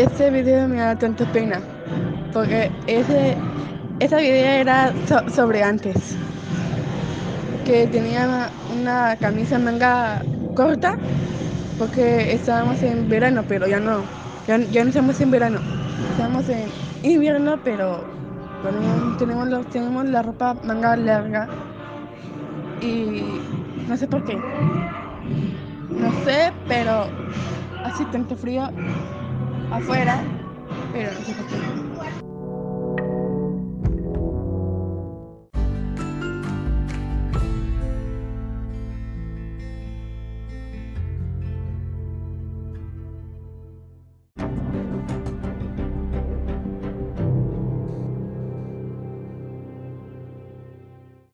ese video me da tanta pena. Porque ese, esa video era so- sobre antes. Que tenía una camisa manga corta. Porque estábamos en verano, pero ya no. Ya, no estamos en verano. Estamos en invierno, pero tenemos, los- tenemos la ropa manga larga. Y no sé por qué. No sé, pero hace tanto frío afuera, pero no. se